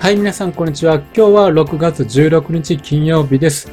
はい、皆さん、こんにちは。今日は6月16日金曜日です。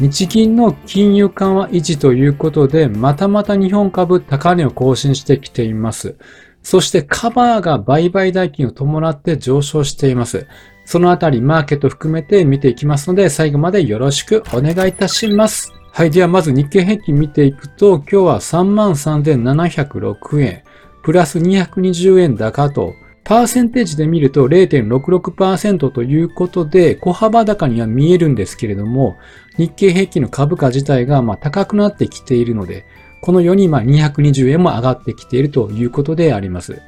日銀の金融緩和維持ということで、またまた日本株高値を更新してきています。そしてカバーが売買代金を伴って上昇しています。そのあたり、マーケット含めて見ていきますので、最後までよろしくお願いいたします。はい。では、まず日経平均見ていくと、今日は33,706円、プラス220円高と、パーセンテージで見ると0.66%ということで、小幅高には見えるんですけれども、日経平均の株価自体がま高くなってきているので、このようにま220円も上がってきているということであります。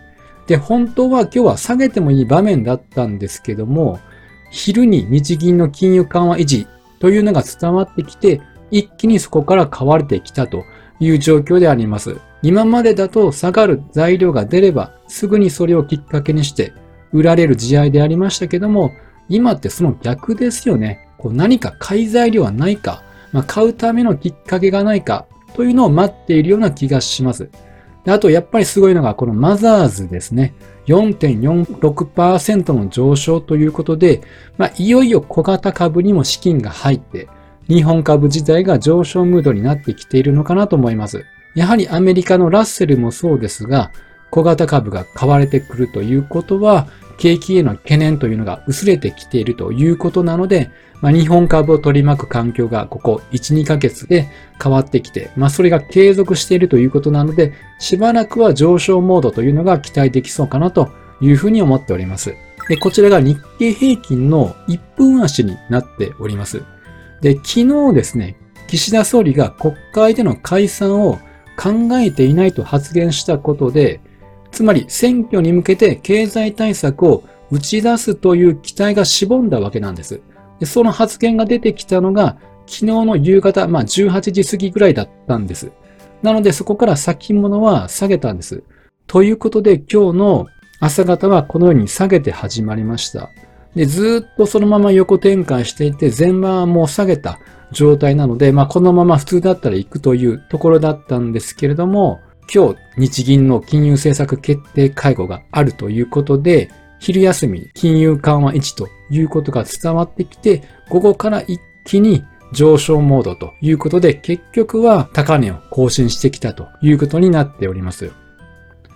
で、本当は今日は下げてもいい場面だったんですけども、昼に日銀の金融緩和維持というのが伝わってきて、一気にそこから買われてきたという状況であります。今までだと下がる材料が出ればすぐにそれをきっかけにして売られる試合でありましたけども、今ってその逆ですよね。こう何か買い材料はないか、まあ、買うためのきっかけがないかというのを待っているような気がします。であと、やっぱりすごいのがこのマザーズですね。4.46%の上昇ということで、まあ、いよいよ小型株にも資金が入って、日本株自体が上昇ムードになってきているのかなと思います。やはりアメリカのラッセルもそうですが、小型株が買われてくるということは、景気への懸念というのが薄れてきているということなので、まあ、日本株を取り巻く環境がここ1、2ヶ月で変わってきて、まあ、それが継続しているということなので、しばらくは上昇モードというのが期待できそうかなというふうに思っております。で、こちらが日経平均の1分足になっております。で、昨日ですね、岸田総理が国会での解散を考えていないと発言したことで、つまり選挙に向けて経済対策を打ち出すという期待が絞んだわけなんです。でその発言が出てきたのが昨日の夕方、まあ18時過ぎぐらいだったんです。なのでそこから先物は下げたんです。ということで今日の朝方はこのように下げて始まりました。で、ずっとそのまま横展開していて、前場はもう下げた状態なので、まあこのまま普通だったら行くというところだったんですけれども、今日日銀の金融政策決定会合があるということで、昼休み金融緩和1ということが伝わってきて、午後から一気に上昇モードということで、結局は高値を更新してきたということになっております。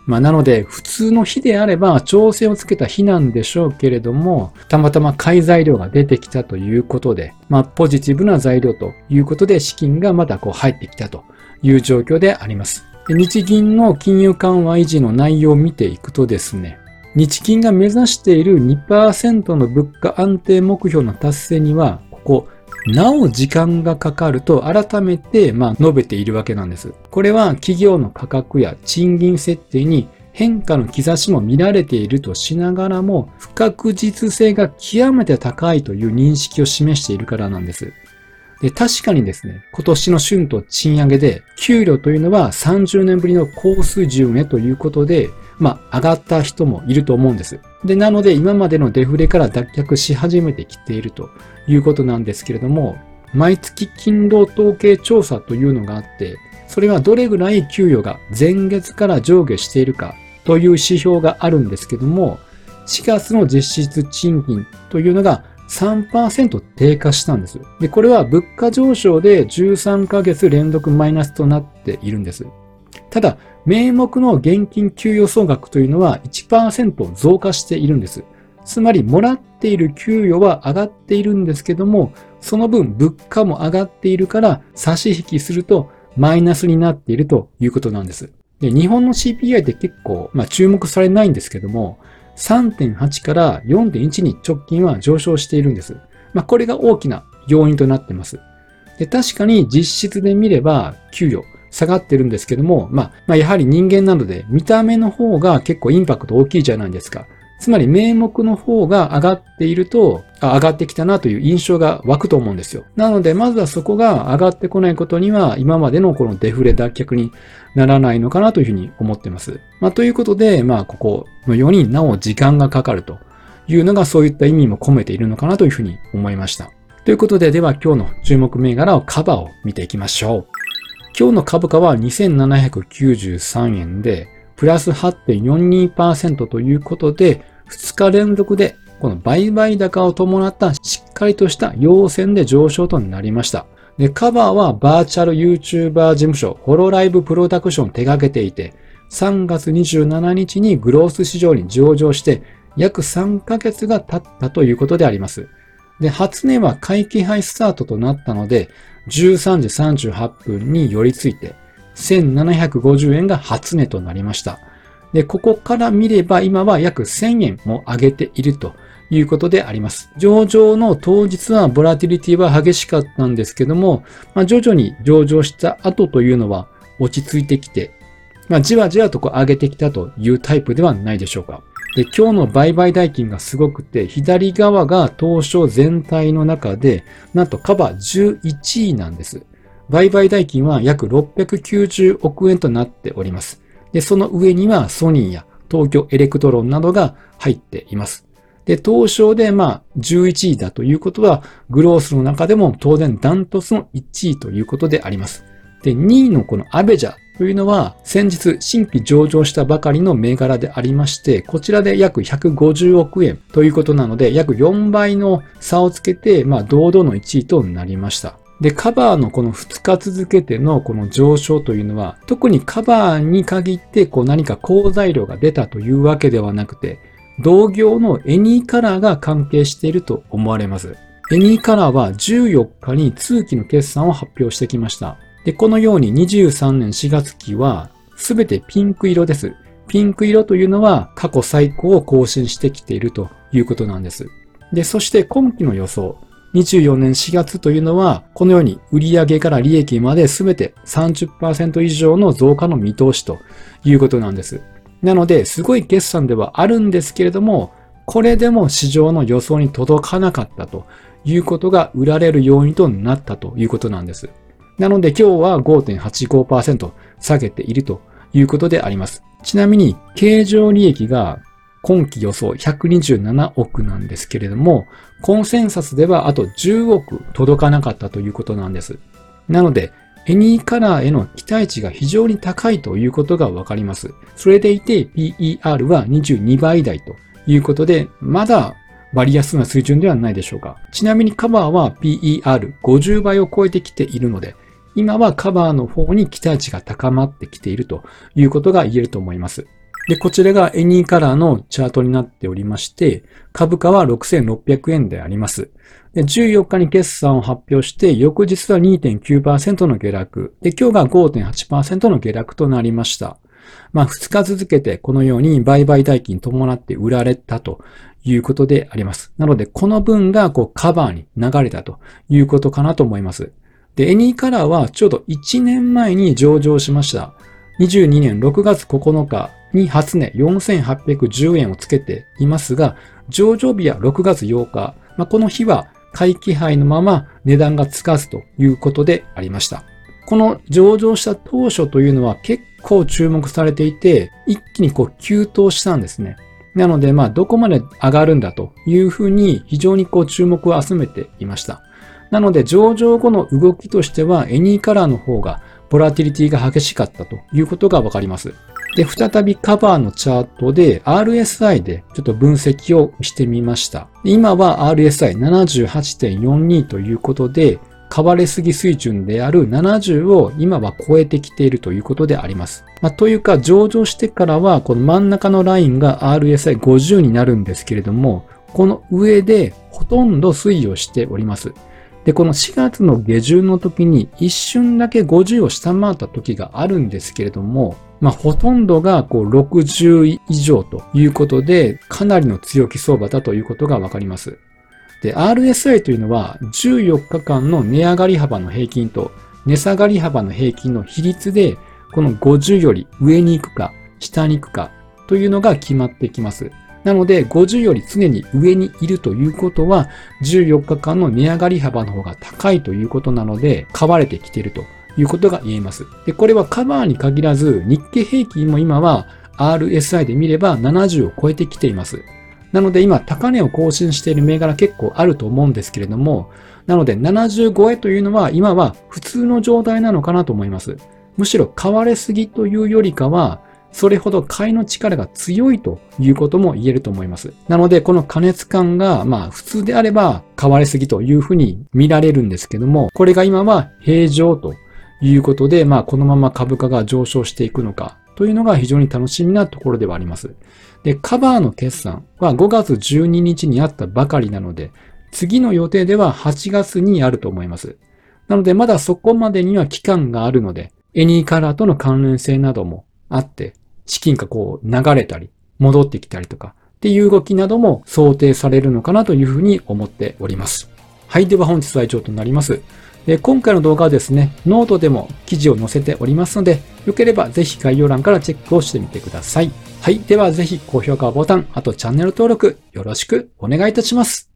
まあ、なので、普通の日であれば、調整をつけた日なんでしょうけれども、たまたま買い材料が出てきたということで、まあ、ポジティブな材料ということで、資金がまたこう入ってきたという状況であります。日銀の金融緩和維持の内容を見ていくとですね、日銀が目指している2%の物価安定目標の達成には、ここなお時間がかかると改めて、まあ、述べているわけなんです。これは企業の価格や賃金設定に変化の兆しも見られているとしながらも、不確実性が極めて高いという認識を示しているからなんです。で確かにですね、今年の春と賃上げで、給料というのは30年ぶりの高水準へということで、まあ、上がった人もいると思うんです。で、なので今までのデフレから脱却し始めてきているということなんですけれども、毎月勤労統計調査というのがあって、それはどれぐらい給与が前月から上下しているかという指標があるんですけども、4月の実質賃金というのが3%低下したんです。で、これは物価上昇で13ヶ月連続マイナスとなっているんです。ただ、名目の現金給与総額というのは1%増加しているんです。つまり、もらっている給与は上がっているんですけども、その分物価も上がっているから差し引きするとマイナスになっているということなんです。で日本の CPI って結構、まあ、注目されないんですけども、3.8から4.1に直近は上昇しているんです。まあ、これが大きな要因となっています。で確かに実質で見れば給与下がってるんですけども、まあ、まあ、やはり人間なので見た目の方が結構インパクト大きいじゃないですか。つまり名目の方が上がっていると、上がってきたなという印象が湧くと思うんですよ。なので、まずはそこが上がってこないことには、今までのこのデフレ脱却にならないのかなというふうに思ってます。まあ、ということで、まあ、ここのようになお時間がかかるというのがそういった意味も込めているのかなというふうに思いました。ということで、では今日の注目銘柄をカバーを見ていきましょう。今日の株価は2793円で、プラス8.42%ということで、2日連続でこの売買高を伴ったしっかりとした陽線で上昇となりました。で、カバーはバーチャル YouTuber 事務所、ホロライブプロダクションを手掛けていて、3月27日にグロース市場に上場して、約3ヶ月が経ったということであります。で、初値は会期配スタートとなったので、13時38分に寄り付いて、1750円が初値となりました。で、ここから見れば今は約1000円も上げているということであります。上場の当日はボラティリティは激しかったんですけども、まあ、徐々に上場した後というのは落ち着いてきて、まあ、じわじわとこう上げてきたというタイプではないでしょうか。で、今日の売買代金がすごくて、左側が東証全体の中で、なんとカバー11位なんです。売買代金は約690億円となっております。で、その上にはソニーや東京エレクトロンなどが入っています。で、東証でまあ11位だということは、グロースの中でも当然ダントツの1位ということであります。で、2位のこのアベジャというのは、先日新規上場したばかりの銘柄でありまして、こちらで約150億円ということなので、約4倍の差をつけて、まあ堂々の1位となりました。で、カバーのこの2日続けてのこの上昇というのは、特にカバーに限ってこう何か好材料が出たというわけではなくて、同業のエニーカラーが関係していると思われます。エニーカラーは14日に通期の決算を発表してきました。で、このように23年4月期はすべてピンク色です。ピンク色というのは過去最高を更新してきているということなんです。で、そして今期の予想。24年4月というのは、このように売上から利益まで全て30%以上の増加の見通しということなんです。なので、すごい決算ではあるんですけれども、これでも市場の予想に届かなかったということが売られる要因となったということなんです。なので今日は5.85%下げているということであります。ちなみに、経常利益が今期予想127億なんですけれども、コンセンサスではあと10億届かなかったということなんです。なので、エニーカラーへの期待値が非常に高いということがわかります。それでいて PER は22倍台ということで、まだ割安な水準ではないでしょうか。ちなみにカバーは PER50 倍を超えてきているので、今はカバーの方に期待値が高まってきているということが言えると思います。で、こちらがエニーカラーのチャートになっておりまして、株価は6600円であります。で、14日に決算を発表して、翌日は2.9%の下落。で、今日が5.8%の下落となりました。まあ、2日続けてこのように売買代金伴って売られたということであります。なので、この分がこうカバーに流れたということかなと思います。で、エニーカラーはちょうど1年前に上場しました。22年6月9日に初値4810円をつけていますが、上場日は6月8日。まあ、この日は回帰杯のまま値段がつかずということでありました。この上場した当初というのは結構注目されていて、一気にこう急騰したんですね。なので、まあ、どこまで上がるんだというふうに非常にこう注目を集めていました。なので、上場後の動きとしては、エニーカラーの方がボラティリティが激しかったということがわかります。で、再びカバーのチャートで RSI でちょっと分析をしてみました。今は RSI78.42 ということで、買われすぎ水準である70を今は超えてきているということであります。まあ、というか、上場してからは、この真ん中のラインが RSI50 になるんですけれども、この上でほとんど推移をしております。で、この4月の下旬の時に一瞬だけ50を下回った時があるんですけれども、まあ、ほとんどがこう60以上ということで、かなりの強気相場だということがわかります。で、RSI というのは14日間の値上がり幅の平均と値下がり幅の平均の比率で、この50より上に行くか下に行くかというのが決まってきます。なので、50より常に上にいるということは、14日間の値上がり幅の方が高いということなので、買われてきているということが言えます。で、これはカバーに限らず、日経平均も今は RSI で見れば70を超えてきています。なので今、高値を更新している銘柄結構あると思うんですけれども、なので75へというのは今は普通の状態なのかなと思います。むしろ買われすぎというよりかは、それほど買いの力が強いということも言えると思います。なので、この過熱感が、まあ普通であれば買われすぎというふうに見られるんですけども、これが今は平常ということで、まあこのまま株価が上昇していくのかというのが非常に楽しみなところではあります。で、カバーの決算は5月12日にあったばかりなので、次の予定では8月にあると思います。なのでまだそこまでには期間があるので、 ANYCOLOR との関連性などもあって、資金がこう流れたり、戻ってきたりとか、っていう動きなども想定されるのかなというふうに思っております。はい。では本日は以上となります。で今回の動画はですね、ノートでも記事を載せておりますので、よければぜひ概要欄からチェックをしてみてください。はい。ではぜひ高評価ボタン、あとチャンネル登録よろしくお願いいたします。